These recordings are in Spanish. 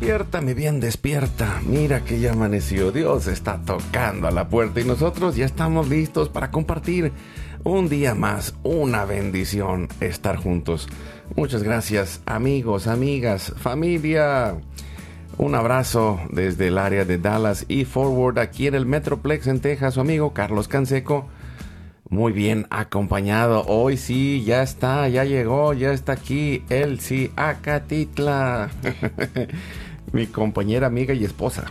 Despierta, mi bien, despierta. Mira que ya amaneció. Dios está tocando a la puerta y nosotros ya estamos listos para compartir un día más, una bendición estar juntos. Muchas gracias, amigos, amigas, familia. Un abrazo desde el área de Dallas y Forward aquí en el Metroplex en Texas, su amigo Carlos Canseco muy bien acompañado. Hoy sí, ya está, ya llegó, ya está aquí Elsie Acatitla, mi compañera, amiga y esposa.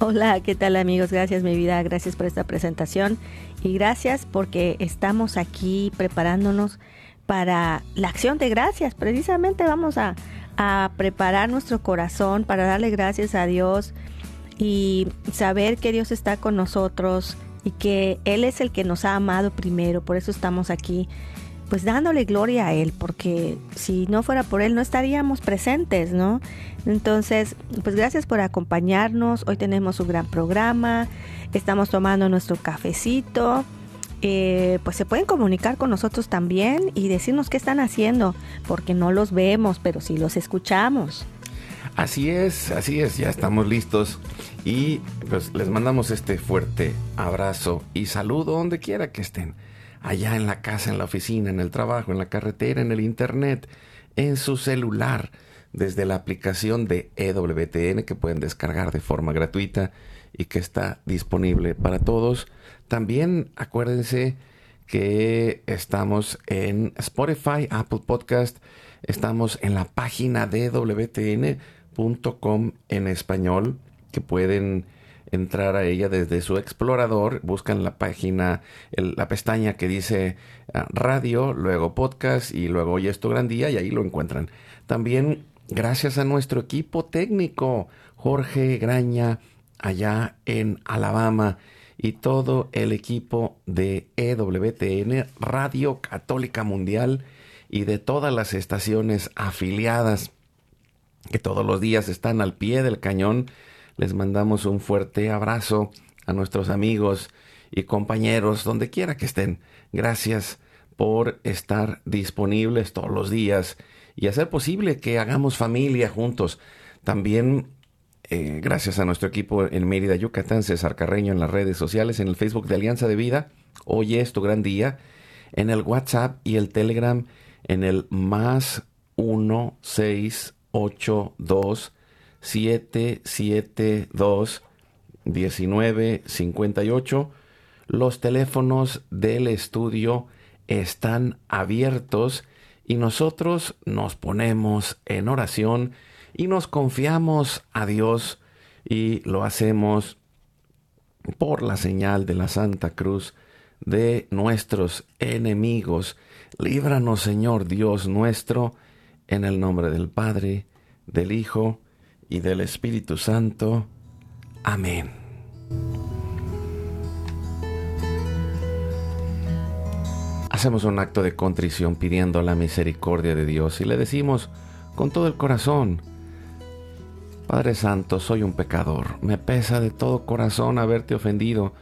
Hola, ¿qué tal amigos? Gracias mi vida, gracias por esta presentación y gracias porque estamos aquí preparándonos para la acción de gracias. Precisamente vamos a, a preparar nuestro corazón para darle gracias a Dios y saber que Dios está con nosotros y que Él es el que nos ha amado primero, por eso estamos aquí, pues dándole gloria a Él, porque si no fuera por Él no estaríamos presentes, ¿no? Entonces, pues gracias por acompañarnos, hoy tenemos un gran programa, estamos tomando nuestro cafecito. Eh, pues se pueden comunicar con nosotros también y decirnos qué están haciendo, porque no los vemos, pero sí los escuchamos. Así es, así es, ya estamos listos y pues les mandamos este fuerte abrazo y saludo donde quiera que estén, allá en la casa, en la oficina, en el trabajo, en la carretera, en el internet, en su celular, desde la aplicación de EWTN que pueden descargar de forma gratuita y que está disponible para todos. También acuérdense que estamos en Spotify, Apple Podcast, estamos en la página de EWTN .com en español que pueden entrar a ella desde su explorador, buscan la página, la pestaña que dice ah, radio, luego podcast y luego hoy es tu gran día y ahí lo encuentran. También gracias a nuestro equipo técnico, Jorge Graña, allá en Alabama y todo el equipo de EWTN, Radio Católica Mundial y de todas las estaciones afiliadas que todos los días están al pie del cañón. Les mandamos un fuerte abrazo a nuestros amigos y compañeros donde quiera que estén. Gracias por estar disponibles todos los días y hacer posible que hagamos familia juntos. También eh, gracias a nuestro equipo en Mérida, Yucatán, César Carreño en las redes sociales, en el Facebook de Alianza de Vida. Hoy es tu gran día. En el WhatsApp y el Telegram en el más 16 82 772 1958. Los teléfonos del estudio están abiertos y nosotros nos ponemos en oración y nos confiamos a Dios y lo hacemos por la señal de la Santa Cruz de nuestros enemigos. Líbranos, Señor Dios nuestro, en el nombre del Padre, del Hijo y del Espíritu Santo. Amén. Hacemos un acto de contrición pidiendo la misericordia de Dios y le decimos con todo el corazón, Padre Santo, soy un pecador, me pesa de todo corazón haberte ofendido,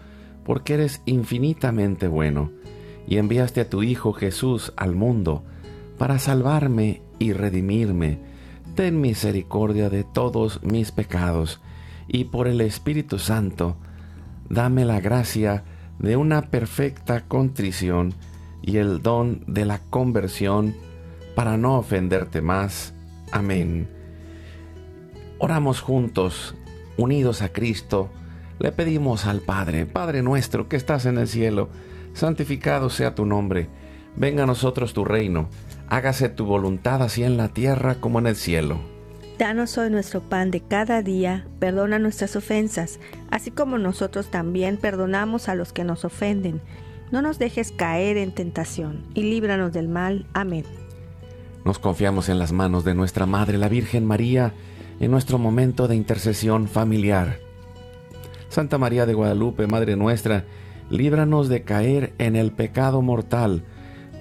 porque eres infinitamente bueno, y enviaste a tu Hijo Jesús al mundo para salvarme y redimirme. Ten misericordia de todos mis pecados y por el Espíritu Santo, dame la gracia de una perfecta contrición y el don de la conversión para no ofenderte más. Amén. Oramos juntos, unidos a Cristo, le pedimos al Padre, Padre nuestro que estás en el cielo, santificado sea tu nombre, venga a nosotros tu reino, hágase tu voluntad así en la tierra como en el cielo. Danos hoy nuestro pan de cada día, perdona nuestras ofensas, así como nosotros también perdonamos a los que nos ofenden. No nos dejes caer en tentación, y líbranos del mal. Amén. Nos confiamos en las manos de nuestra Madre, la Virgen María, en nuestro momento de intercesión familiar. Santa María de Guadalupe, Madre nuestra, líbranos de caer en el pecado mortal,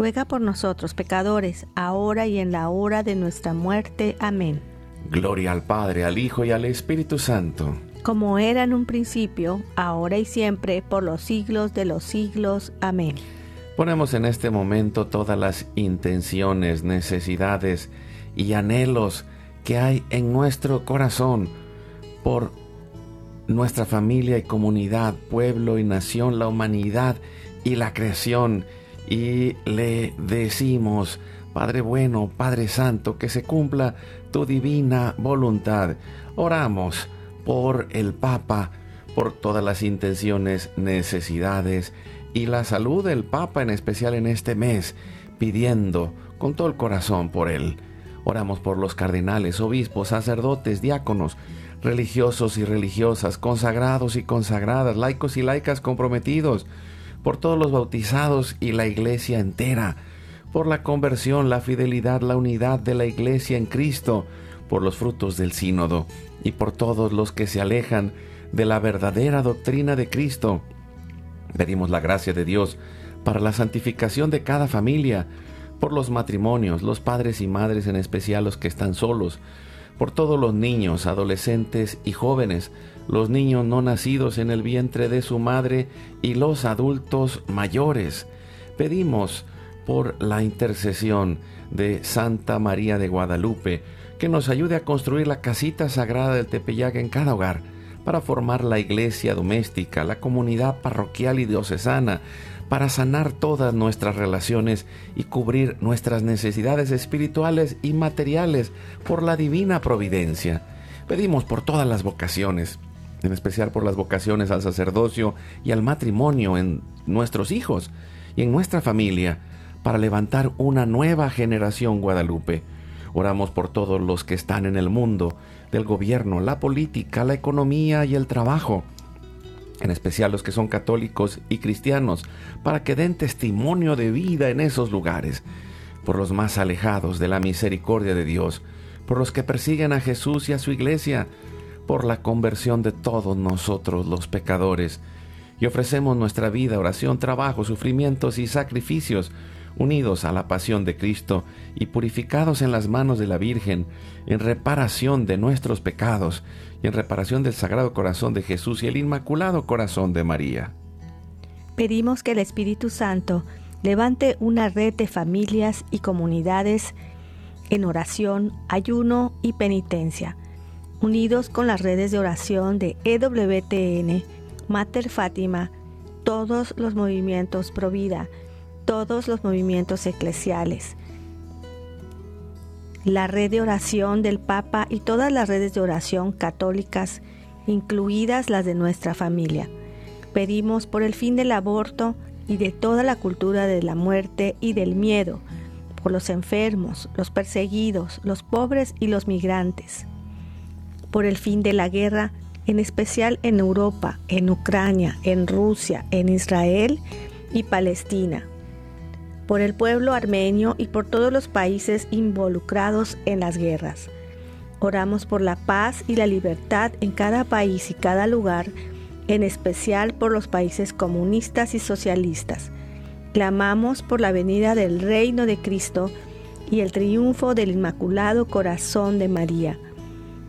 ruega por nosotros pecadores, ahora y en la hora de nuestra muerte. Amén. Gloria al Padre, al Hijo y al Espíritu Santo. Como era en un principio, ahora y siempre, por los siglos de los siglos. Amén. Ponemos en este momento todas las intenciones, necesidades y anhelos que hay en nuestro corazón por nuestra familia y comunidad, pueblo y nación, la humanidad y la creación. Y le decimos, Padre bueno, Padre Santo, que se cumpla tu divina voluntad. Oramos por el Papa, por todas las intenciones, necesidades y la salud del Papa, en especial en este mes, pidiendo con todo el corazón por él. Oramos por los cardenales, obispos, sacerdotes, diáconos, religiosos y religiosas, consagrados y consagradas, laicos y laicas comprometidos, por todos los bautizados y la iglesia entera, por la conversión, la fidelidad, la unidad de la iglesia en Cristo, por los frutos del sínodo y por todos los que se alejan de la verdadera doctrina de Cristo. Pedimos la gracia de Dios para la santificación de cada familia, por los matrimonios, los padres y madres en especial los que están solos, por todos los niños, adolescentes y jóvenes, los niños no nacidos en el vientre de su madre y los adultos mayores. Pedimos por la intercesión de Santa María de Guadalupe, que nos ayude a construir la casita sagrada del Tepeyac en cada hogar, para formar la iglesia doméstica, la comunidad parroquial y diocesana, para sanar todas nuestras relaciones y cubrir nuestras necesidades espirituales y materiales por la divina providencia. Pedimos por todas las vocaciones, en especial por las vocaciones al sacerdocio y al matrimonio en nuestros hijos y en nuestra familia, para levantar una nueva generación guadalupe. Oramos por todos los que están en el mundo, del gobierno, la política, la economía y el trabajo en especial los que son católicos y cristianos, para que den testimonio de vida en esos lugares, por los más alejados de la misericordia de Dios, por los que persiguen a Jesús y a su iglesia, por la conversión de todos nosotros los pecadores, y ofrecemos nuestra vida, oración, trabajo, sufrimientos y sacrificios, unidos a la pasión de Cristo y purificados en las manos de la Virgen, en reparación de nuestros pecados y en reparación del Sagrado Corazón de Jesús y el Inmaculado Corazón de María. Pedimos que el Espíritu Santo levante una red de familias y comunidades en oración, ayuno y penitencia, unidos con las redes de oración de EWTN, Mater Fátima, todos los movimientos Pro Vida, todos los movimientos eclesiales, la red de oración del Papa y todas las redes de oración católicas, incluidas las de nuestra familia. Pedimos por el fin del aborto y de toda la cultura de la muerte y del miedo, por los enfermos, los perseguidos, los pobres y los migrantes, por el fin de la guerra en especial en Europa, en Ucrania, en Rusia, en Israel y Palestina, por el pueblo armenio y por todos los países involucrados en las guerras. Oramos por la paz y la libertad en cada país y cada lugar, en especial por los países comunistas y socialistas. Clamamos por la venida del reino de Cristo y el triunfo del Inmaculado Corazón de María.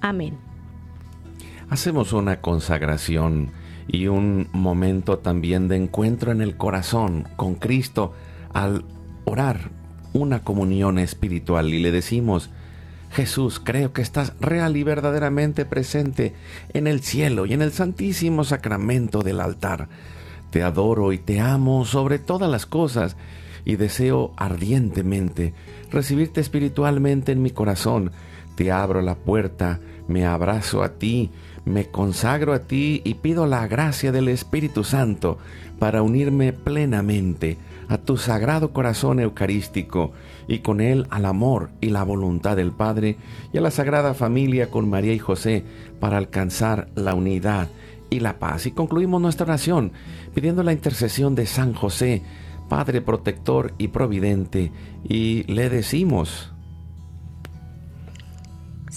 Amén. Hacemos una consagración y un momento también de encuentro en el corazón con Cristo al orar una comunión espiritual y le decimos, Jesús, creo que estás real y verdaderamente presente en el cielo y en el santísimo sacramento del altar. Te adoro y te amo sobre todas las cosas y deseo ardientemente recibirte espiritualmente en mi corazón. Te abro la puerta, me abrazo a ti, me consagro a ti y pido la gracia del Espíritu Santo para unirme plenamente a tu sagrado corazón eucarístico y con él al amor y la voluntad del Padre y a la Sagrada Familia con María y José para alcanzar la unidad y la paz. Y concluimos nuestra oración pidiendo la intercesión de San José, Padre protector y providente, y le decimos,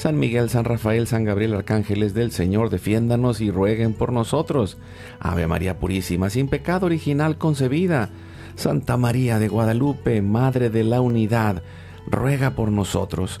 San Miguel, San Rafael, San Gabriel, arcángeles del Señor, defiéndanos y rueguen por nosotros. Ave María Purísima, sin pecado original concebida. Santa María de Guadalupe, Madre de la Unidad, ruega por nosotros.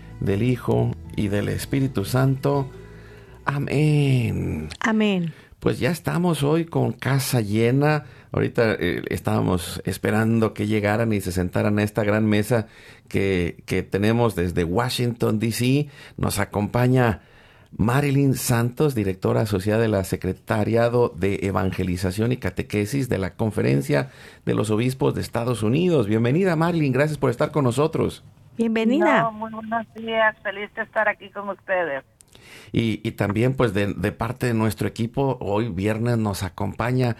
del Hijo y del Espíritu Santo. Amén. Amén. Pues ya estamos hoy con casa llena. Ahorita eh, estábamos esperando que llegaran y se sentaran a esta gran mesa que, que tenemos desde Washington, D.C. Nos acompaña Marilyn Santos, directora asociada de la Secretariado de Evangelización y Catequesis de la Conferencia de los Obispos de Estados Unidos. Bienvenida, Marilyn. Gracias por estar con nosotros. Bienvenida. muy buenos días. Feliz de estar aquí con ustedes. Y, y también, pues, de, de parte de nuestro equipo, hoy viernes nos acompaña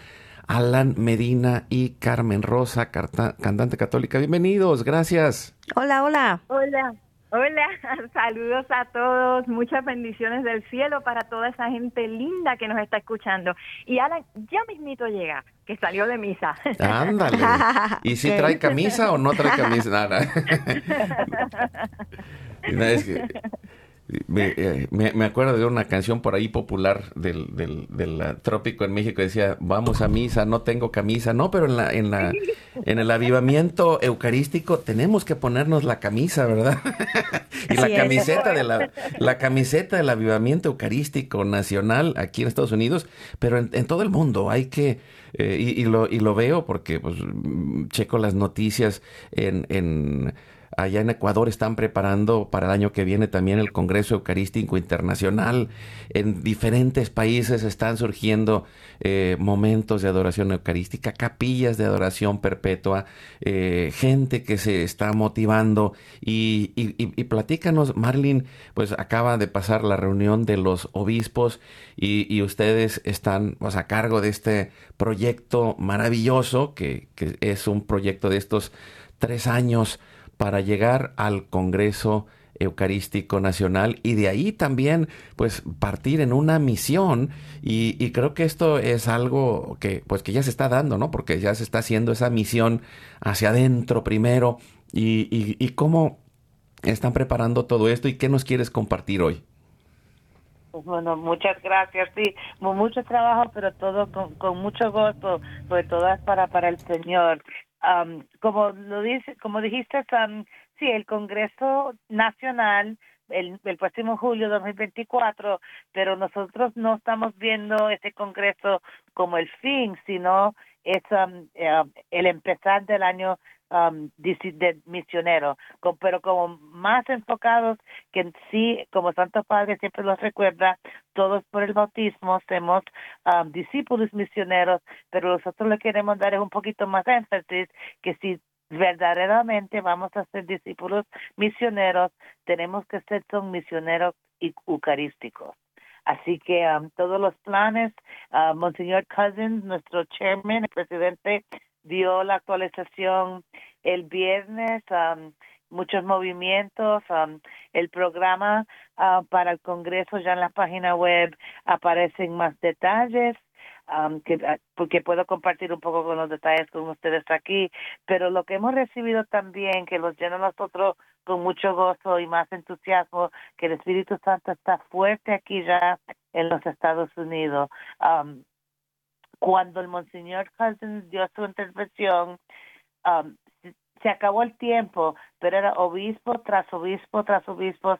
Alan Medina y Carmen Rosa, carta- cantante católica. Bienvenidos, gracias. Hola, hola. Hola. Hola, saludos a todos, muchas bendiciones del cielo para toda esa gente linda que nos está escuchando. Y Alan, ya mismito llega, que salió de misa. Ándale. ¿Y si trae camisa o no trae camisa? Nada. No, es que eh, me, me, acuerdo de una canción por ahí popular del, del, del, trópico en México decía vamos a misa no tengo camisa no pero en la en la en el avivamiento eucarístico tenemos que ponernos la camisa verdad y la camiseta de la la camiseta del avivamiento eucarístico nacional aquí en Estados Unidos pero en, en todo el mundo hay que eh, y, y, lo y lo veo porque pues checo las noticias en, en Allá en Ecuador están preparando para el año que viene también el Congreso Eucarístico Internacional. En diferentes países están surgiendo eh, momentos de adoración eucarística, capillas de adoración perpetua, eh, gente que se está motivando. Y, y, y, platícanos, Marlene, pues acaba de pasar la reunión de los obispos y, ustedes están pues, a cargo de este proyecto maravilloso, que es un proyecto de estos tres años para llegar al Congreso Eucarístico Nacional y de ahí también pues partir en una misión y, creo que esto es algo que pues que ya se está dando, ¿no? Porque ya se está haciendo esa misión hacia adentro primero y, y, cómo están preparando todo esto y qué nos quieres compartir hoy. Pues bueno, muchas gracias. Sí, mucho trabajo, pero todo con, mucho gozo, sobre todo para, para el Señor como lo dice, como dijiste, um, sí, el Congreso Nacional el, el próximo julio de 2024, pero nosotros no estamos viendo ese Congreso como el fin, sino es eh, el empezar del año um, de, misionero, pero como más enfocados que sí, como Santo Padre siempre los recuerda, todos por el bautismo somos um, discípulos misioneros, pero nosotros le queremos dar un poquito más énfasis que si verdaderamente vamos a ser discípulos misioneros, tenemos que ser son misioneros eucarísticos. Así que um, todos los planes, uh, Monseñor Cousins, nuestro chairman, el presidente, dio la actualización el viernes, um, muchos movimientos, um, el programa uh, para el Congreso ya en la página web aparecen más detalles. Um, que, uh, porque puedo compartir un poco con los detalles con ustedes aquí, pero lo que hemos recibido también, que los llena nosotros con mucho gozo y más entusiasmo, que el Espíritu Santo está fuerte aquí ya en los Estados Unidos. Um, cuando el Monseñor Cousins dio su intervención, um, se acabó el tiempo, pero era obispo tras obispo tras obispo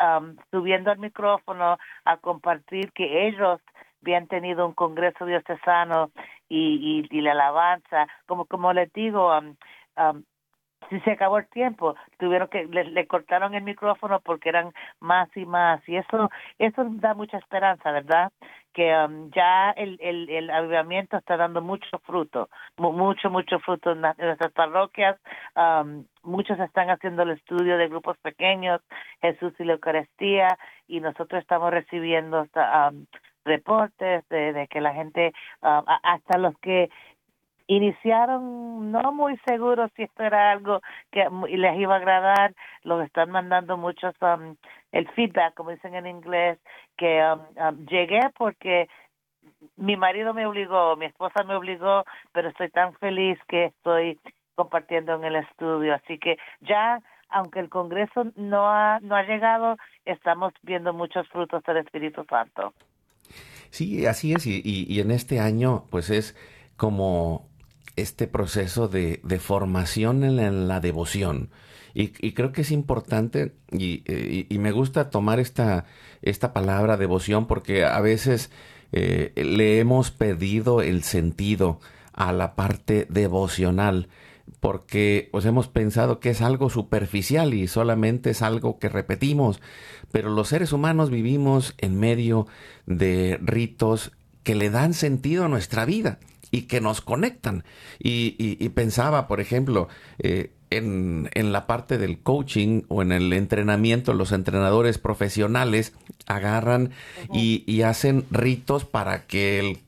um, subiendo al micrófono a compartir que ellos habían tenido un congreso diocesano y, y, la alabanza, como como les digo, um, um, se acabó el tiempo, tuvieron que le, cortaron el micrófono porque eran más y más y eso eso da mucha esperanza, ¿verdad? Que um, ya el, el, el avivamiento está dando mucho fruto, mucho mucho fruto en, nuestras parroquias. Um, muchos están haciendo el estudio de grupos pequeños, Jesús y la Eucaristía y nosotros estamos recibiendo um, reportes de, de, que la gente, hasta los que iniciaron no muy seguros si esto era algo que les iba a agradar, lo están mandando muchos um, el feedback, como dicen en inglés, que um, um, llegué porque mi marido me obligó, mi esposa me obligó, pero estoy tan feliz que estoy compartiendo en el estudio, así que ya aunque el Congreso no ha no ha llegado, estamos viendo muchos frutos del Espíritu Santo. Sí, así es, y, y en este año, pues es como este proceso de, formación en la, devoción. Y, creo que es importante y, y, me gusta tomar esta, esta palabra devoción porque a veces eh, le hemos pedido el sentido a la parte devocional porque pues hemos pensado que es algo superficial y solamente es algo que repetimos, pero los seres humanos vivimos en medio de ritos que le dan sentido a nuestra vida y que nos conectan. Y, pensaba, por ejemplo, eh, en, en, la parte del coaching o en el entrenamiento, los entrenadores profesionales agarran y, hacen ritos para que el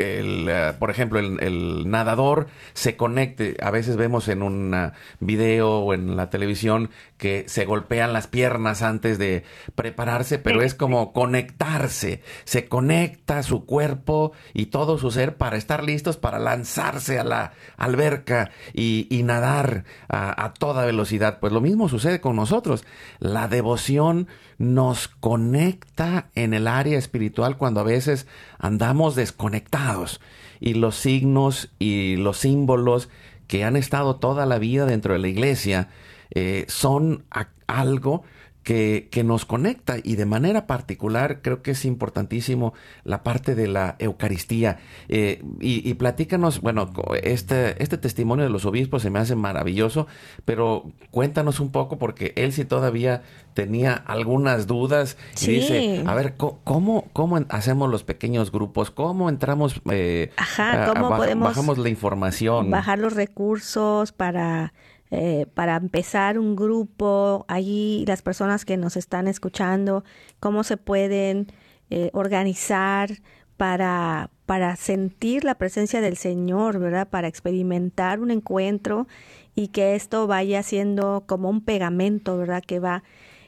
el, eh, por ejemplo, el, nadador se conecte. A veces vemos en un video o en la televisión que se golpean las piernas antes de prepararse, pero es como conectarse. Se conecta su cuerpo y todo su ser para estar listos para lanzarse a la alberca y, nadar a, a toda velocidad. Pues lo mismo sucede con nosotros. La devoción nos conecta en el área espiritual cuando a veces andamos desconectados y los signos y los símbolos que han estado toda la vida dentro de la iglesia eh, son algo que, que, nos conecta y de manera particular creo que es importantísimo la parte de la Eucaristía. Eh, y, y, platícanos, bueno, este, este testimonio de los obispos se me hace maravilloso, pero cuéntanos un poco porque él sí todavía tenía algunas dudas y dice, a ver, ¿cómo, cómo hacemos los pequeños grupos? ¿Cómo entramos? Eh, Ajá, ¿cómo podemos bajamos la información? Bajar los recursos para eh, para empezar un grupo, allí las personas que nos están escuchando, cómo se pueden eh, organizar para, para sentir la presencia del Señor, ¿verdad? Para experimentar un encuentro y que esto vaya siendo como un pegamento, ¿verdad? Que va,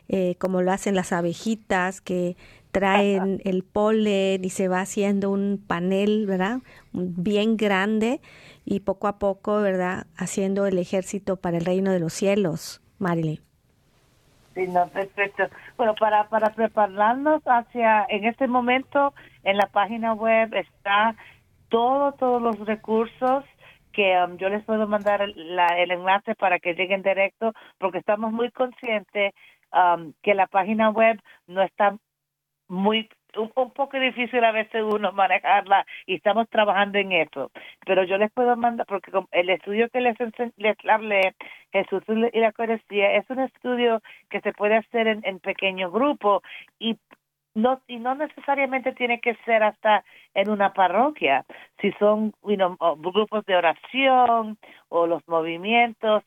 eh, como lo hacen las abejitas, que traen el polen y se va haciendo un panel, ¿verdad? Bien grande y poco a poco, ¿verdad? Haciendo el ejército para el reino de los cielos, Marilyn. Sí, no, perfecto. Bueno, para, para prepararnos hacia, en este momento, en la página web está todo, todos los recursos que um, yo les puedo mandar el, el enlace para que lleguen directo, porque estamos muy conscientes um, que la página web no está muy un, poco difícil a veces uno manejarla y estamos trabajando en eso. Pero yo les puedo mandar, porque el estudio que les, les hablé, Jesús y la Eucaristía, es un estudio que se puede hacer en, en pequeño grupo y no y no necesariamente tiene que ser hasta en una parroquia si son grupos de oración o los movimientos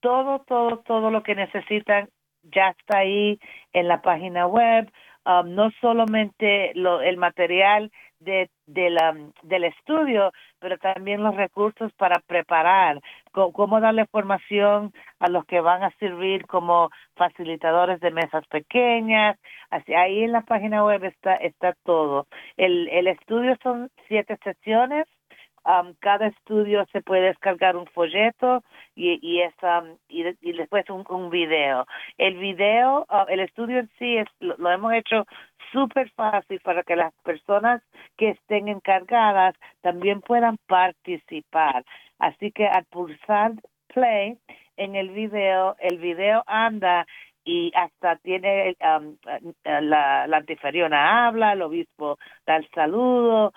todo todo todo lo que necesitan ya está ahí en la página web Um, no solamente lo, el material de, del estudio, pero también los recursos para preparar, cómo, darle formación a los que van a servir como facilitadores de mesas pequeñas. Así, ahí en la página web está, está todo. El, el estudio son siete sesiones cada estudio se puede descargar un folleto y, y, es, y, después un, un, video. El video, ah, el estudio en sí es, lo, hemos hecho súper fácil para que las personas que estén encargadas también puedan participar. Así que al pulsar play en el video, el video anda y hasta tiene la, la antiferiona habla, el obispo da el saludo,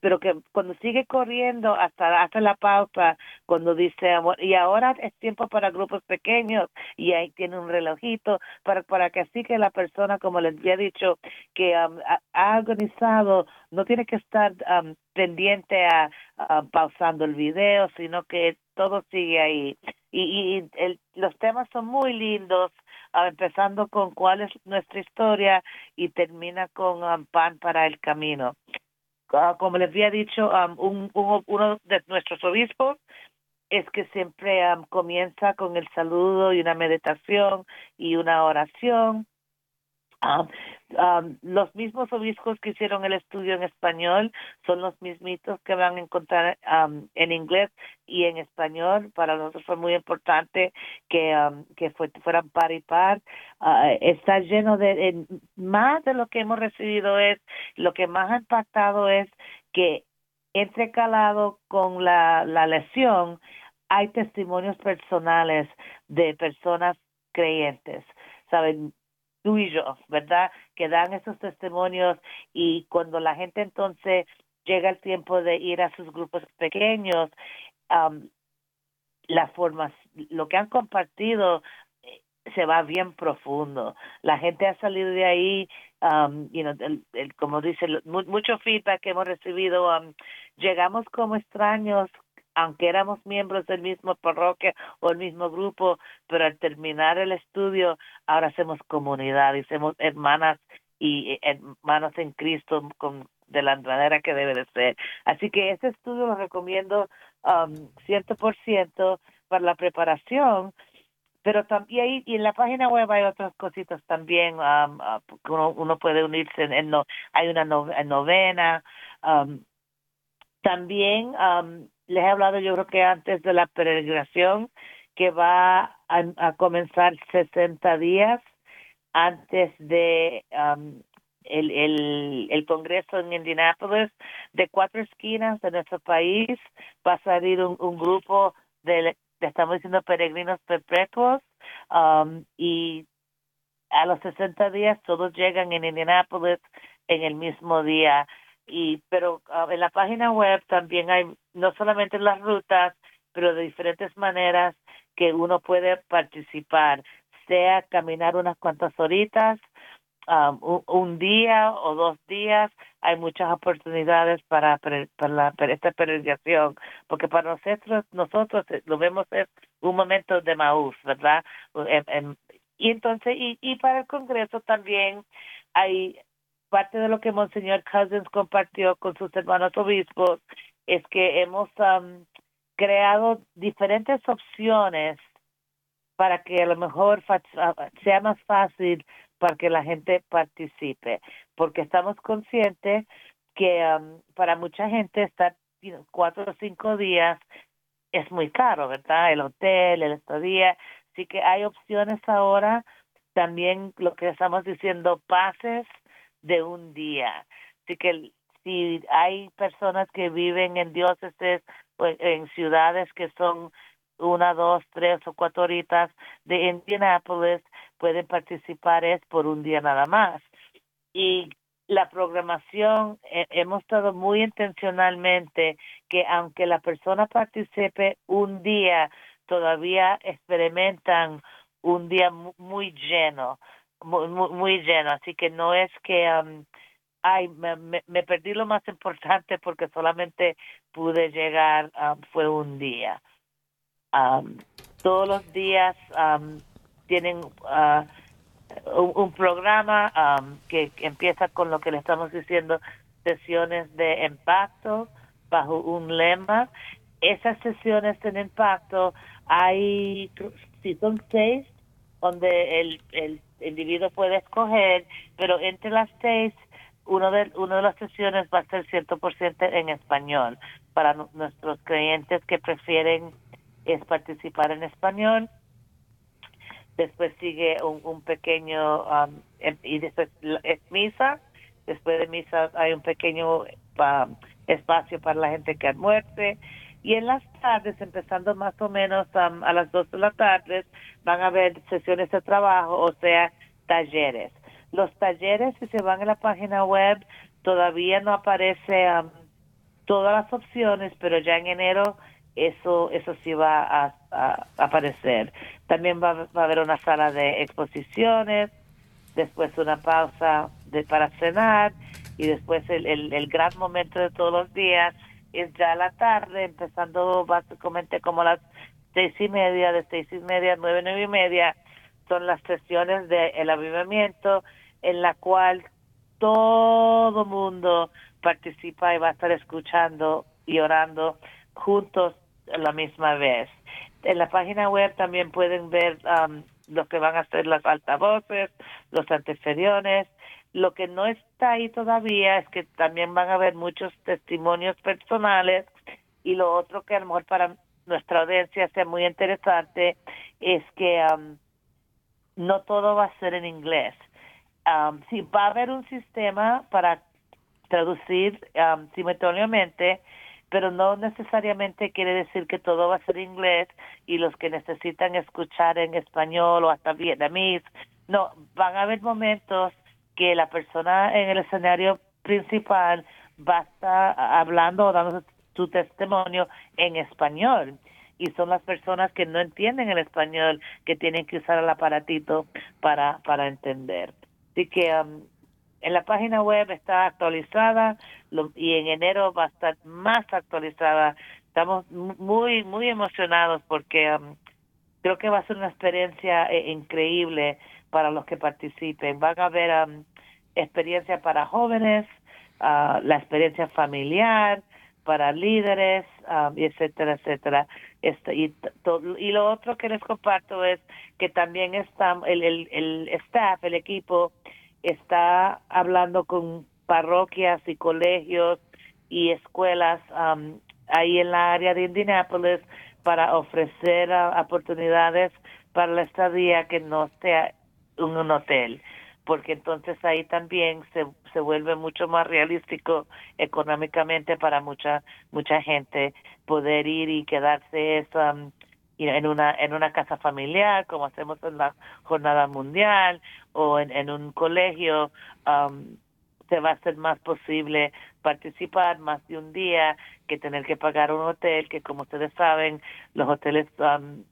pero que cuando sigue corriendo hasta hace la pausa cuando dice y ahora es tiempo para grupos pequeños y ahí tiene un relojito para para que así que la persona como les había dicho que ha, organizado no tiene que estar pendiente a, pausando el video sino que todo sigue ahí y, y el, los temas son muy lindos empezando con cuál es nuestra historia y termina con pan para el camino. Ah, como les había dicho, un, uno de nuestros obispos es que siempre comienza con el saludo y una meditación y una oración los mismos obispos que hicieron el estudio en español son los mismitos que van a encontrar en inglés y en español. Para nosotros fue muy importante que, que fueran par y par. Ah, está lleno de, más de lo que hemos recibido es, lo que más ha impactado es que entrecalado con la, la lesión hay testimonios personales de personas creyentes. Saben, tú y yo, ¿verdad? Que dan esos testimonios y cuando la gente entonces llega el tiempo de ir a sus grupos pequeños, la forma, lo que han compartido eh, se va bien profundo. La gente ha salido de ahí, um, you know, el, como dice, mucho feedback que hemos recibido. llegamos como extraños aunque éramos miembros del mismo parroquia o el mismo grupo, pero al terminar el estudio, ahora hacemos comunidad y somos hermanas y eh, hermanos en Cristo con de la manera que debe de ser. Así que ese estudio lo recomiendo um, 100% para la preparación, pero también y en la página web hay otras cositas también um, uh, uno, puede unirse en, no, hay una novena um, también um, les he hablado yo creo que antes de la peregrinación que va a, comenzar 60 días antes de um, el, el, el Congreso en Indianapolis, de cuatro esquinas de nuestro país, va a salir un, grupo de, estamos diciendo, peregrinos perpetuos, um, y a los 60 días todos llegan en Indianapolis en el mismo día. Y, pero uh, en la página web también hay no solamente las rutas, pero de diferentes maneras que uno puede participar, sea caminar unas cuantas horitas, um, un, día o dos días, hay muchas oportunidades para, para, esta peregrinación, porque para nosotros, nosotros eh, lo vemos es un momento de maús, ¿verdad? y entonces, y, y para el Congreso también hay parte de lo que Monseñor Cousins compartió con sus hermanos obispos, es que hemos um, creado diferentes opciones para que a lo mejor sea más fácil para que la gente participe, porque estamos conscientes que para mucha gente estar cuatro o cinco días es muy caro, ¿verdad? El hotel, el estadía, así que hay opciones ahora, también lo que estamos diciendo, pases de un día. Así que si hay personas que viven en diócesis o en ciudades que son una, dos, tres o cuatro horitas de Indianapolis pueden participar es por un día nada más. Y la programación, hemos estado muy intencionalmente que aunque la persona participe un día, todavía experimentan un día muy lleno, muy, muy, lleno. Así que no es que, um, ay, me, me, perdí lo más importante porque solamente pude llegar, um, fue un día. Um, todos los días um, tienen uh, un, programa um, que, empieza con lo que le estamos diciendo sesiones de impacto bajo un lema. Esas sesiones de impacto hay, si son seis, donde el, el individuo puede escoger, pero entre las seis uno de, una de las sesiones va a ser 100% en español para nuestros clientes que prefieren es participar en español. Después sigue un, pequeño, um, em, y después es misa. Después de misa hay un pequeño um, espacio para la gente que almuerce. Y en las tardes, empezando más o menos um, a las dos de la tarde, van a haber sesiones de trabajo, o sea, talleres. Los talleres, si se van a la página web, todavía no aparece todas las opciones, pero ya en enero eso eso sí va a, aparecer. También va, a haber una sala de exposiciones, después una pausa de, para cenar y después el, el, gran momento de todos los días es ya la tarde, empezando básicamente como las seis y media, de seis y media a nueve, nueve y media, son las sesiones del el avivamiento en la cual todo mundo participa y va a estar escuchando y orando juntos a la misma vez. En la página web también pueden ver um, lo que van a ser las altavoces, los anteferiones. Lo que no está ahí todavía es que también van a haber muchos testimonios personales y lo otro que a lo mejor para nuestra audiencia sea muy interesante es que um, no todo va a ser en inglés. Um, sí, va a haber un sistema para traducir um, simultáneamente, pero no necesariamente quiere decir que todo va a ser inglés y los que necesitan escuchar en español o hasta vietnamés, no, van a haber momentos que la persona en el escenario principal va a estar hablando o dando su testimonio en español y son las personas que no entienden el español que tienen que usar el aparatito para para entender. Así que um, en la página web está actualizada y en enero va a estar más actualizada. Estamos muy, muy emocionados porque um, creo que va a ser una experiencia eh, increíble para los que participen. Van a haber um, experiencia para jóvenes, ah, la experiencia familiar para líderes, um, etcétera, etcétera. Este, y, lo otro que les comparto es que también está el, el, el staff, el equipo, está hablando con parroquias y colegios y escuelas ahí en la área de Indianápolis para ofrecer uh, oportunidades para la estadía que no sea un hotel porque entonces ahí también se, se vuelve mucho más realístico económicamente para mucha mucha gente poder ir y quedarse um, en una en una casa familiar como hacemos en la jornada mundial o en, en un colegio um, se va a hacer más posible participar más de un día que tener que pagar un hotel que como ustedes saben los hoteles um,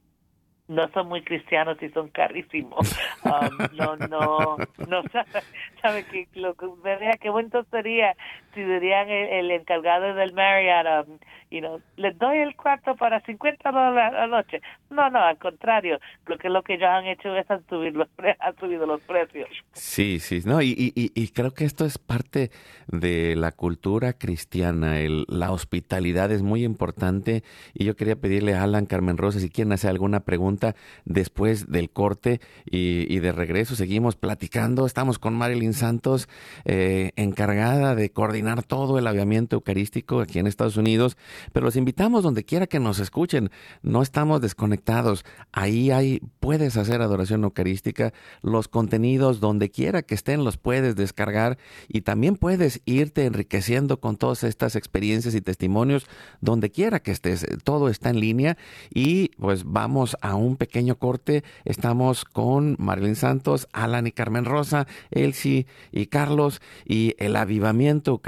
no son muy cristianos y son carísimos. Um, no, no, no sabe, que lo que vería qué bueno sería si dirían el, encargado del Marriott, um, you know, les doy el cuarto para 50 dólares a la noche. No, no, al contrario, lo que lo que ellos han hecho es han subido los, han subido los precios. Sí, sí, no, y, y, y creo que esto es parte de la cultura cristiana, el, la hospitalidad es muy importante y yo quería pedirle a Alan Carmen Rosa si quieren hacer alguna pregunta después del corte y, de regreso. Seguimos platicando. Estamos con Marilyn Santos, eh, encargada de coordinar todo el aviamiento eucarístico aquí en Estados Unidos. Pero los invitamos donde quiera que nos escuchen. No estamos desconectados. Ahí hay, puedes hacer adoración eucarística. Los contenidos donde quiera que estén los puedes descargar y también puedes irte enriqueciendo con todas estas experiencias y testimonios donde quiera que estés. Todo está en línea y pues vamos a un pequeño corte. Estamos con Marilyn Santos, Alan y Carmen Rosa, Elsie y Carlos y el avivamiento eucarístico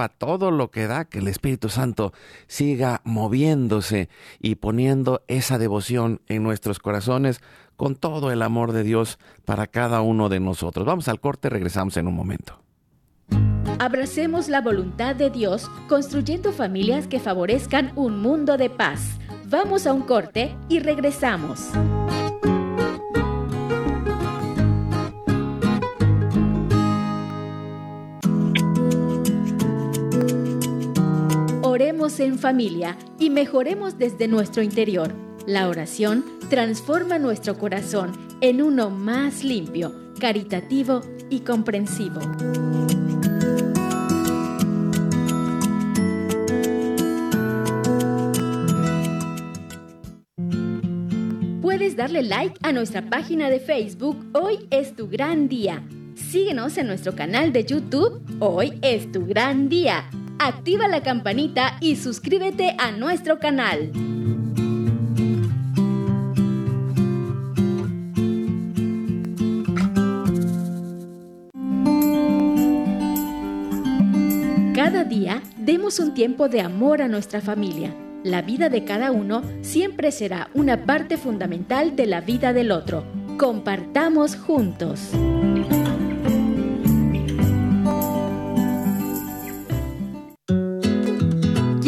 a todo lo que da que el Espíritu Santo siga moviéndose y poniendo esa devoción en nuestros corazones con todo el amor de Dios para cada uno de nosotros. Vamos al corte, regresamos en un momento. Abracemos la voluntad de Dios construyendo familias que favorezcan un mundo de paz. Vamos a un corte y regresamos. Oremos en familia y mejoremos desde nuestro interior. La oración transforma nuestro corazón en uno más limpio, caritativo y comprensivo. puedes darle like a nuestra página de Facebook Hoy es tu gran día. Síguenos en nuestro canal de YouTube Hoy es tu gran día. Activa la campanita y suscríbete a nuestro canal. Cada día demos un tiempo de amor a nuestra familia la vida de cada uno siempre será una parte fundamental de la vida del otro. Compartamos juntos.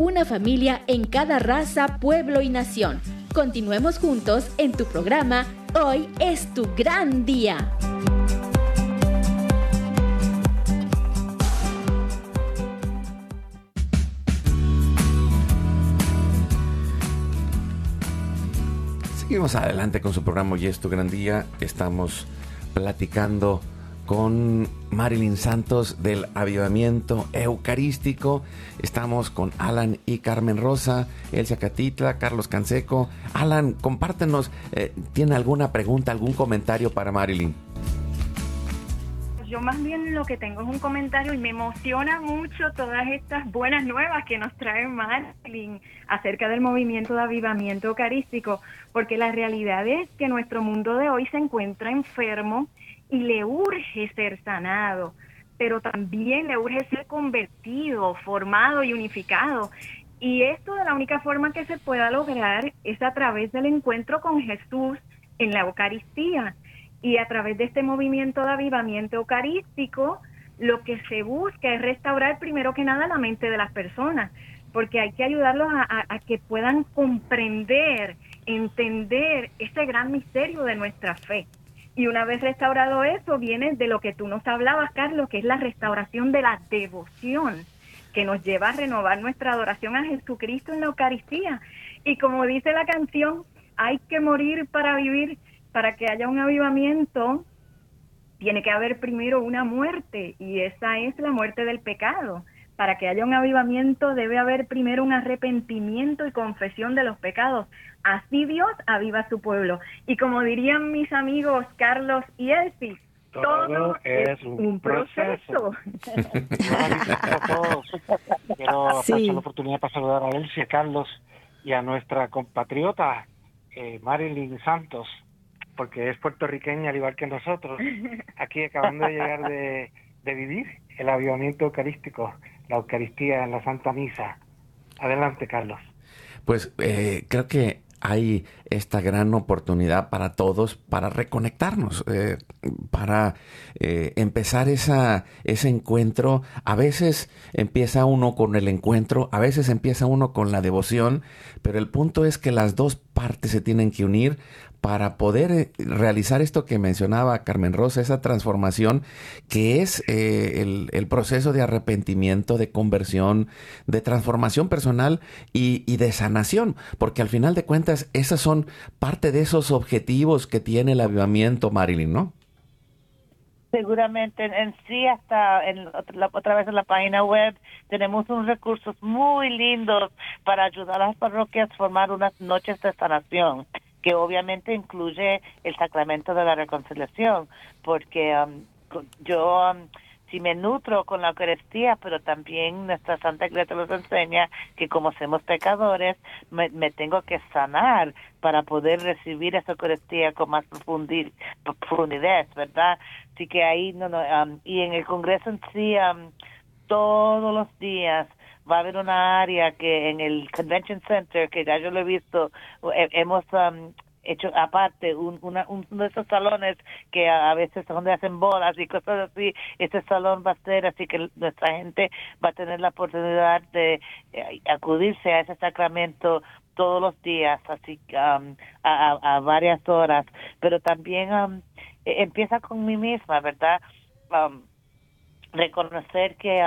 una familia en cada raza, pueblo y nación. Continuemos juntos en tu programa Hoy es tu gran día. Seguimos adelante con su programa Hoy es tu gran día. Estamos platicando con Marilyn Santos del Avivamiento Eucarístico. Estamos con Alan y Carmen Rosa, Elsa Catitla, Carlos Canseco. Alan, compártenos, eh, ¿tiene alguna pregunta, algún comentario para Marilyn? yo más bien lo que tengo es un comentario y me emociona mucho todas estas buenas nuevas que nos trae Marlin acerca del movimiento de avivamiento eucarístico, porque la realidad es que nuestro mundo de hoy se encuentra enfermo y le urge ser sanado, pero también le urge ser convertido, formado y unificado. Y esto de la única forma que se pueda lograr es a través del encuentro con Jesús en la Eucaristía. Y a través de este movimiento de avivamiento eucarístico, lo que se busca es restaurar primero que nada la mente de las personas, porque hay que ayudarlos a, que puedan comprender, entender ese gran misterio de nuestra fe. Y una vez restaurado eso, viene de lo que tú nos hablabas, Carlos, que es la restauración de la devoción, que nos lleva a renovar nuestra adoración a Jesucristo en la Eucaristía. Y como dice la canción, hay que morir para vivir para que haya un avivamiento, tiene que haber primero una muerte y esa es la muerte del pecado. Para que haya un avivamiento debe haber primero un arrepentimiento y confesión de los pecados. Así Dios aviva su pueblo. Y como dirían mis amigos Carlos y Elsie, todo, es un, proceso. Quiero aprovechar la oportunidad para saludar a Elsie, a Carlos y a nuestra compatriota eh, Marilyn Santos, porque es puertorriqueña al igual que nosotros, aquí acabando de llegar de, vivir el avivamiento eucarístico, la Eucaristía en la Santa Misa. Adelante, Carlos. Pues eh, creo que hay esta gran oportunidad para todos para reconectarnos, eh, para eh, empezar esa, ese encuentro. A veces empieza uno con el encuentro, a veces empieza uno con la devoción, pero el punto es que las dos partes se tienen que unir para poder eh, realizar esto que mencionaba Carmen Rosa, esa transformación que es eh, el, proceso de arrepentimiento, de conversión, de transformación personal y, de sanación, porque al final de cuentas esas son parte de esos objetivos que tiene el avivamiento, Marilyn, ¿no? Seguramente en, sí hasta en, otra vez en la página web tenemos unos recursos muy lindos para ayudar a las parroquias a formar unas noches de sanación que obviamente incluye el sacramento de la reconciliación, porque um, yo um, si me nutro con la Eucaristía, pero también nuestra Santa Iglesia nos enseña que como somos pecadores, me, tengo que sanar para poder recibir esa Eucaristía con más profundidad, ¿verdad? Así que ahí, no, no, um, y en el Congreso en sí, todos los días va a haber una área que en el Convention Center, que ya yo lo he visto, hemos um, hecho aparte un, una, uno de esos salones que a, veces donde hacen bodas y cosas así, este salón va a ser así que nuestra gente va a tener la oportunidad de eh, acudirse a ese sacramento todos los días, así um, a, a, varias horas, pero también um, e, empieza con mí misma, ¿verdad? reconocer que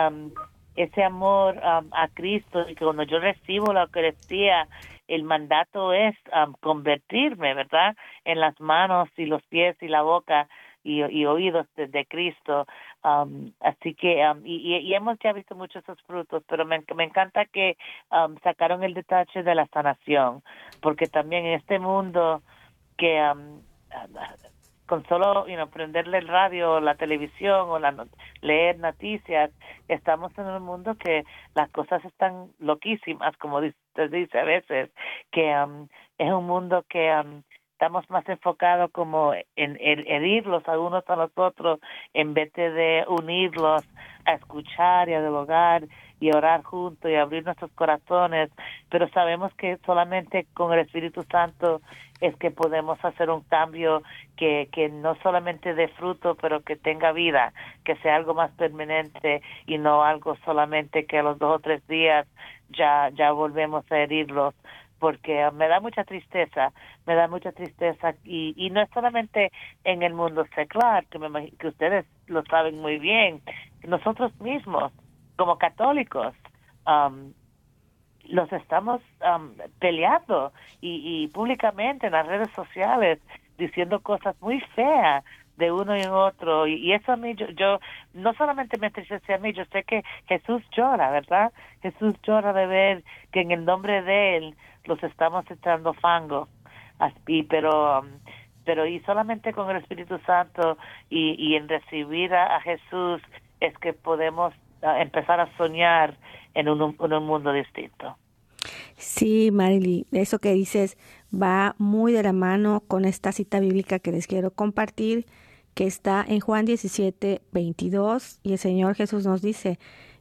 ese amor um, a Cristo y que cuando yo recibo la Eucaristía, el mandato es um, convertirme, ¿verdad? En las manos y los pies y la boca y, oídos de, Cristo. Um, así que, y, y, hemos ya visto muchos esos frutos, pero me, me encanta que sacaron el detalle de la sanación, porque también en este mundo que con solo you prenderle el radio o la televisión o la, leer noticias, estamos en un mundo que las cosas están loquísimas, como se dice a veces, que um, es un mundo que um, estamos más enfocados como en, herirlos a unos a los otros en vez de unirlos a escuchar y a dialogar y orar juntos y abrir nuestros corazones, pero sabemos que solamente con el Espíritu Santo es que podemos hacer un cambio que, que no solamente dé fruto, pero que tenga vida, que sea algo más permanente y no algo solamente que a los dos o tres días ya, ya volvemos a herirlos porque me da mucha tristeza, me da mucha tristeza y, y no es solamente en el mundo secular, que, me, que ustedes lo saben muy bien, nosotros mismos como católicos um, los estamos um, peleando y, y, públicamente en las redes sociales diciendo cosas muy feas de uno y otro. Y, eso a mí, yo, yo, no solamente me entristece a mí, yo sé que Jesús llora, ¿verdad? Jesús llora de ver que en el nombre de Él los estamos echando fango. Así, pero, um, pero y solamente con el Espíritu Santo y, y en recibir a, Jesús es que podemos empezar a soñar en un, un mundo distinto. Sí, Marily, eso que dices va muy de la mano con esta cita bíblica que les quiero compartir, que está en Juan 17, 22, y el Señor Jesús nos dice,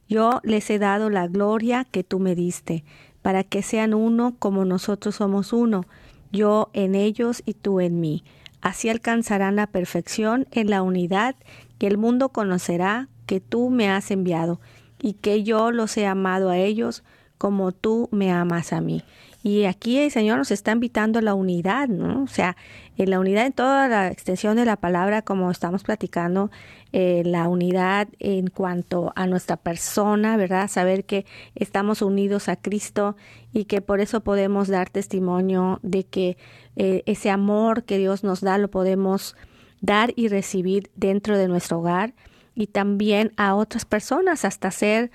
yo les he dado la gloria que tú me diste, para que sean uno como nosotros somos uno, yo en ellos y tú en mí. Así alcanzarán la perfección en la unidad que el mundo conocerá que tú me has enviado y que yo los he amado a ellos como tú me amas a mí. Y aquí el Señor nos está invitando a la unidad, ¿no? O sea, en la unidad en toda la extensión de la palabra, como estamos platicando, eh, la unidad en cuanto a nuestra persona, ¿verdad? Saber que estamos unidos a Cristo y que por eso podemos dar testimonio de que eh, ese amor que Dios nos da lo podemos dar y recibir dentro de nuestro hogar y también a otras personas hasta ser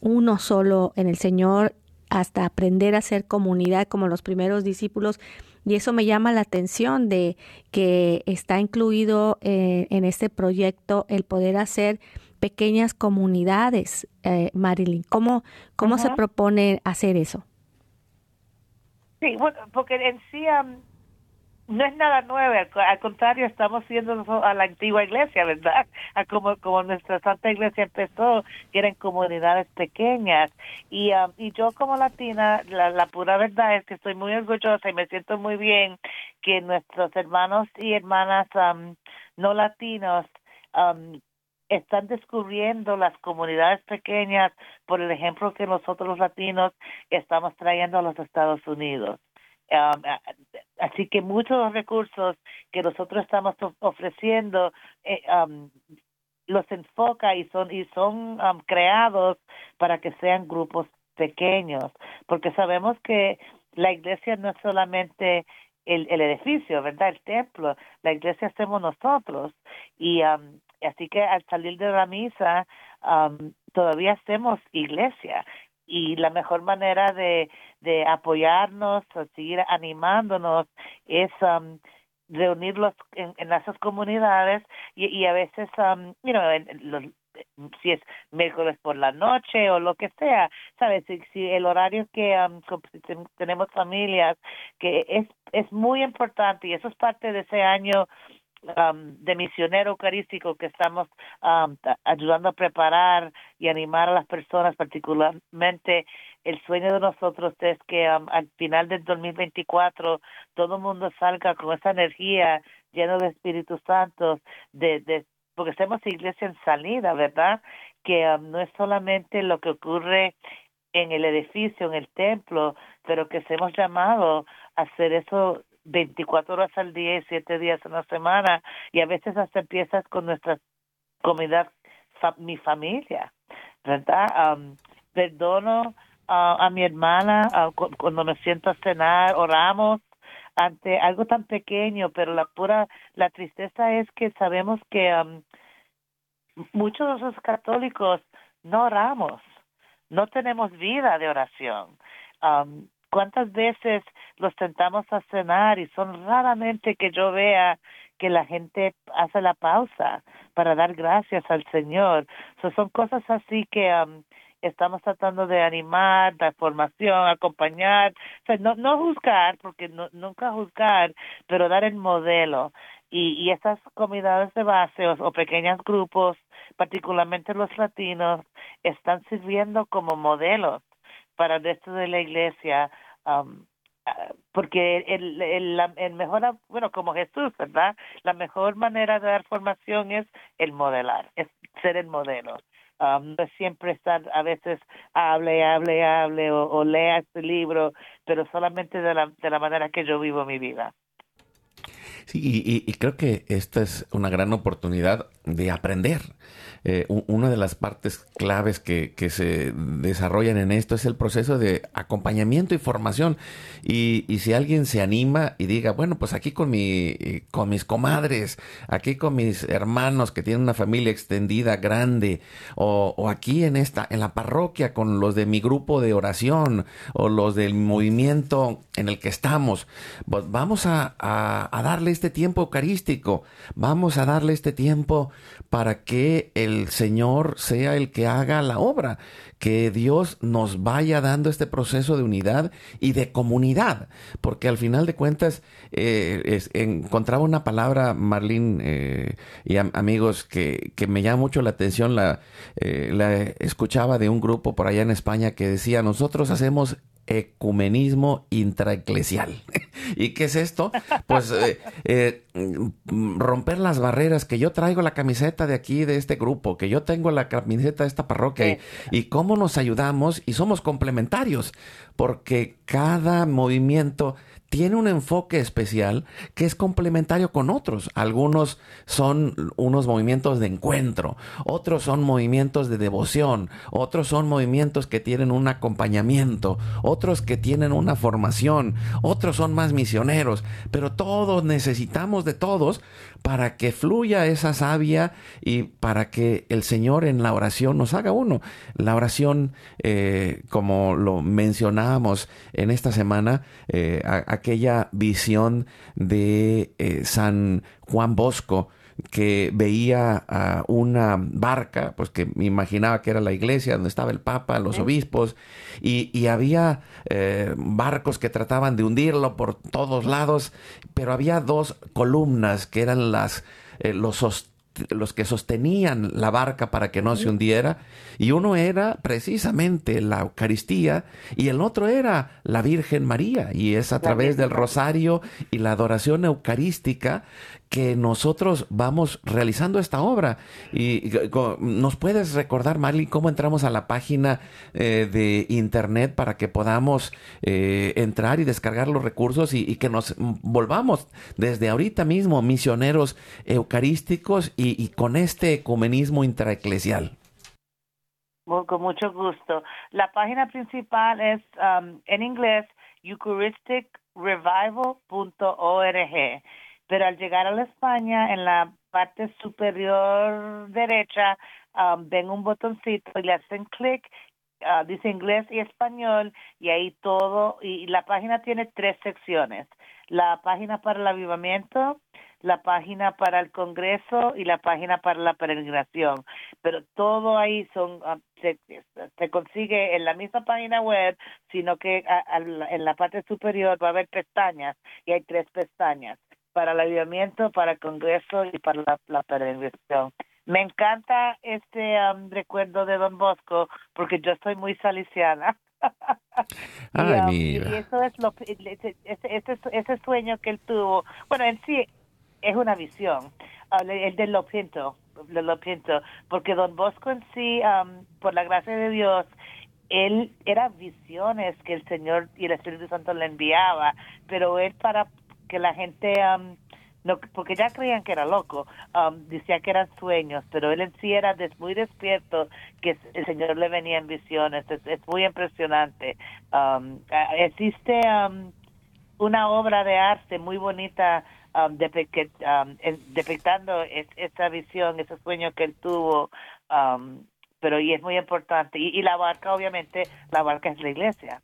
uno solo en el Señor hasta aprender a ser comunidad como los primeros discípulos. Y eso me llama la atención de que está incluido eh, en este proyecto el poder hacer pequeñas comunidades, eh, Marilyn. ¿Cómo, cómo se propone hacer eso? Sí, bueno, porque en sí no es nada nuevo, al, contrario, estamos yendo a la antigua iglesia, ¿verdad? A como, como nuestra Santa Iglesia empezó, que eran comunidades pequeñas. Y, um, y yo como latina, la, la pura verdad es que estoy muy orgullosa y me siento muy bien que nuestros hermanos y hermanas um, no latinos um, están descubriendo las comunidades pequeñas por el ejemplo que nosotros los latinos estamos trayendo a los Estados Unidos. Um, así que muchos recursos que nosotros estamos ofreciendo eh, um, los enfoca y son y son um, creados para que sean grupos pequeños, porque sabemos que la iglesia no es solamente el, edificio, ¿verdad? El templo, la iglesia somos nosotros y así que al salir de la misa todavía hacemos iglesia y la mejor manera de, de apoyarnos, o seguir animándonos, es um, reunirlos en, en esas comunidades y, y a veces, um, si es miércoles por la noche o lo que sea, ¿sabes? Si, si el horario que um, tenemos familias, que es, es muy importante y eso es parte de ese año Um, de misionero eucarístico que estamos um, ayudando a preparar y animar a las personas, particularmente el sueño de nosotros es que um, al final del 2024 todo el mundo salga con esa energía lleno de Espíritu Santo, de, porque somos iglesia en salida, ¿verdad? Que no es solamente lo que ocurre en el edificio, en el templo, pero que hemos llamado a hacer eso 24 horas al día y 7 días en la semana y a veces hasta empiezas con nuestra comunidad, mi familia, ¿verdad? perdono a mi hermana cuando me siento a cenar, oramos ante algo tan pequeño, pero la pura, la tristeza es que sabemos que muchos de los católicos no oramos, no tenemos vida de oración. ¿Cuántas veces los tentamos a cenar y son raramente que yo vea que la gente hace la pausa para dar gracias al Señor? son cosas así que um, estamos tratando de animar, dar formación, acompañar, no, no juzgar, porque nunca juzgar, pero dar el modelo. Y, y estas comunidades de base o pequeños grupos, particularmente los latinos, están sirviendo como modelos para el resto de la iglesia, ah, porque el, el, el mejor, bueno, como Jesús, ¿verdad? La mejor manera de dar formación es el modelar, es ser el modelo. No es siempre estar a veces hable, hable, hable o, o lea este libro, pero solamente de la, de la manera que yo vivo mi vida. Sí, y, creo que esta es una gran oportunidad de aprender. Eh, una de las partes claves que, se desarrollan en esto es el proceso de acompañamiento y formación. Y, si alguien se anima y diga, bueno, pues aquí con, mi, con mis comadres, aquí con mis hermanos que tienen una familia extendida grande, o, o aquí en esta, en la parroquia con los de mi grupo de oración, o los del movimiento en el que estamos, pues vamos a, a, a darle este tiempo eucarístico, vamos a darle este tiempo para que el Señor sea el que haga la obra, que Dios nos vaya dando este proceso de unidad y de comunidad, porque al final de cuentas eh, encontraba una palabra, Marlene eh, y amigos, que, que, me llama mucho la atención, eh, la escuchaba de un grupo por allá en España que decía, nosotros hacemos ecumenismo intraeclesial. ¿Y qué es esto? Pues eh, eh, romper las barreras, que yo traigo la camiseta de aquí, de este grupo, que yo tengo la camiseta de esta parroquia, y cómo nos ayudamos y somos complementarios, porque cada movimiento tiene un enfoque especial que es complementario con otros. Algunos son unos movimientos de encuentro, otros son movimientos de devoción, otros son movimientos que tienen un acompañamiento, otros que tienen una formación, otros son más misioneros, pero todos necesitamos de todos para que fluya esa savia y para que el Señor en la oración nos haga uno. La oración, eh, como lo mencionábamos en esta semana, eh, aquella visión de eh, San Juan Bosco, que veía a una barca, pues que me imaginaba que era la iglesia donde estaba el Papa, los obispos, y, había barcos que trataban de hundirlo por todos lados, pero había dos columnas que eran las, los los que sostenían la barca para que no se hundiera, y uno era precisamente la Eucaristía y el otro era la Virgen María, y es a través del rosario y la adoración eucarística que nosotros vamos realizando esta obra. Y nos puedes recordar, Marley, cómo entramos a la página eh, de internet para que podamos eh, entrar y descargar los recursos y, que nos volvamos desde ahorita mismo misioneros eucarísticos y, con este ecumenismo intraeclesial. Con mucho gusto. La página principal es um, en inglés eucharisticrevival.org pero al llegar a la España, en la parte superior derecha, um, ven un botoncito y le hacen clic, uh, dice inglés y español, y ahí todo, y la página tiene tres secciones. La página para el avivamiento, la página para el Congreso y la página para la peregrinación. Pero todo ahí son uh, se, se, consigue en la misma página web, sino que en la parte superior va a haber pestañas y hay tres pestañas para el avivamiento, para el Congreso y para la, la peregrinación. Me encanta este um, recuerdo de Don Bosco porque yo soy muy saliciana. Ay, um, y, eso es lo ese, ese, ese, sueño que él tuvo. Bueno, en sí es una visión, uh, el de lo pinto, lo pinto, porque Don Bosco en sí, um, por la gracia de Dios, él era visiones que el Señor y el Espíritu Santo le enviaba, pero él para que la gente, um, porque ya creían que era loco, um, decía que eran sueños, pero él en sí era muy despierto, que el Señor le venía en visiones, es, muy impresionante. Um, existe um, una obra de arte muy bonita um, depictando esa visión, ese sueño que él tuvo, pero y es muy importante. Y, y la barca, obviamente, la barca es la iglesia.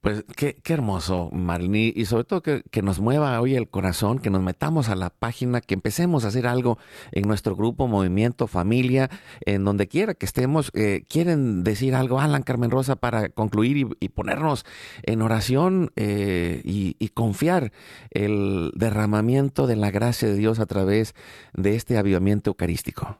Pues qué, qué hermoso, Marlene, y sobre todo que, nos mueva hoy el corazón, que nos metamos a la página, que empecemos a hacer algo en nuestro grupo, movimiento, familia, en donde quiera que estemos. Eh, ¿Quieren decir algo, Alan, Carmen Rosa, para concluir y, ponernos en oración eh, y, y, confiar el derramamiento de la gracia de Dios a través de este avivamiento eucarístico?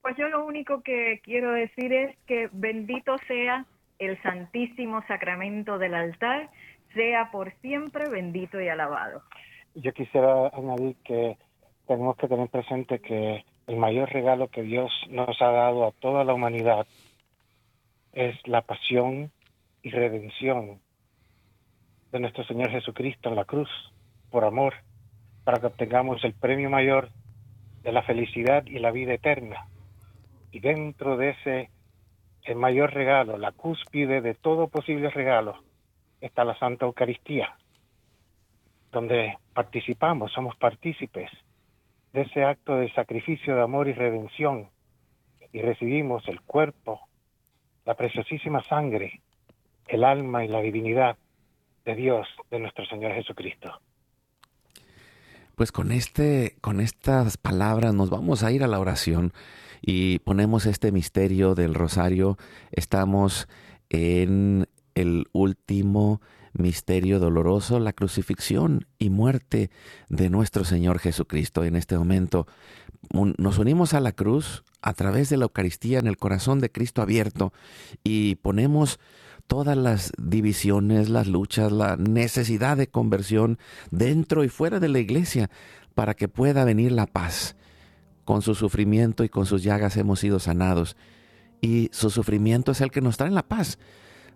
Pues yo lo único que quiero decir es que bendito sea el santísimo sacramento del altar sea por siempre bendito y alabado. Yo quisiera añadir que tenemos que tener presente que el mayor regalo que Dios nos ha dado a toda la humanidad es la pasión y redención de nuestro Señor Jesucristo en la cruz. por amor, para que obtengamos el premio mayor de la felicidad y la vida eterna. Y dentro de ese el mayor regalo, la cúspide de todo posible regalo, está la Santa Eucaristía, donde participamos, somos partícipes de ese acto de sacrificio de amor y redención y recibimos el cuerpo, la preciosísima sangre, el alma y la divinidad de Dios, de nuestro Señor Jesucristo. Pues con este con estas palabras nos vamos a ir a la oración y ponemos este misterio del rosario. Estamos en el último misterio doloroso, la crucifixión y muerte de nuestro Señor Jesucristo. En este momento nos unimos a la cruz a través de la Eucaristía en el corazón de Cristo abierto y ponemos todas las divisiones, las luchas, la necesidad de conversión dentro y fuera de la iglesia para que pueda venir la paz. Con su sufrimiento y con sus llagas hemos sido sanados. Y su sufrimiento es el que nos trae la paz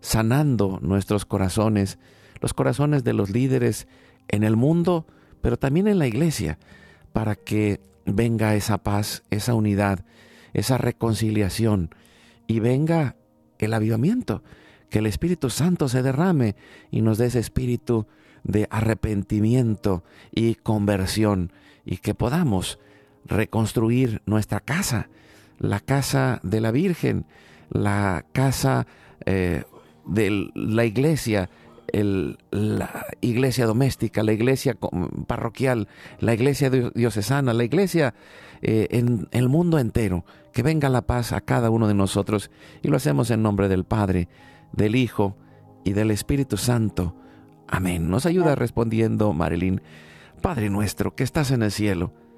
sanando nuestros corazones, los corazones de los líderes en el mundo, pero también en la iglesia, para que venga esa paz, esa unidad, esa reconciliación y venga el avivamiento, que el Espíritu Santo se derrame y nos dé ese espíritu de arrepentimiento y conversión y que podamos reconstruir nuestra casa, la casa de la Virgen, la casa eh, de la iglesia, la iglesia doméstica, la iglesia parroquial, la iglesia diocesana, la iglesia eh, en el mundo entero. Que venga la paz a cada uno de nosotros y lo hacemos en nombre del Padre, del Hijo y del Espíritu Santo. Amén. Nos ayuda respondiendo Marilyn. Padre nuestro que estás en el cielo,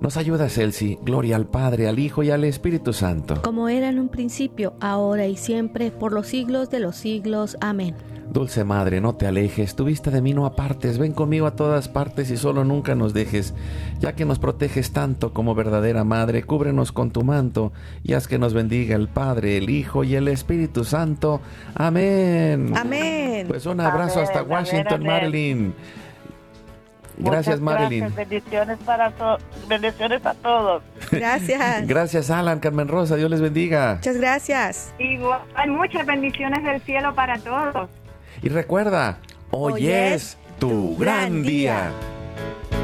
Nos ayuda Celsi, gloria al Padre, al Hijo y al Espíritu Santo. Como era en un principio, ahora y siempre, por los siglos de los siglos. Amén. Dulce Madre, no te alejes, tu vista de mí no apartes, ven conmigo a todas partes y solo nunca nos dejes, ya que nos proteges tanto como verdadera Madre, cúbrenos con tu manto y haz que nos bendiga el Padre, el Hijo y el Espíritu Santo. Amén. Amén. Pues un abrazo hasta Washington, Marilyn. Gracias, Marilyn. Bendiciones, para bendiciones a todos. Gracias. gracias, Alan, Carmen Rosa. Dios les bendiga. Muchas gracias. Igual, muchas bendiciones del cielo para todos. Y recuerda, hoy, es tu gran día. día.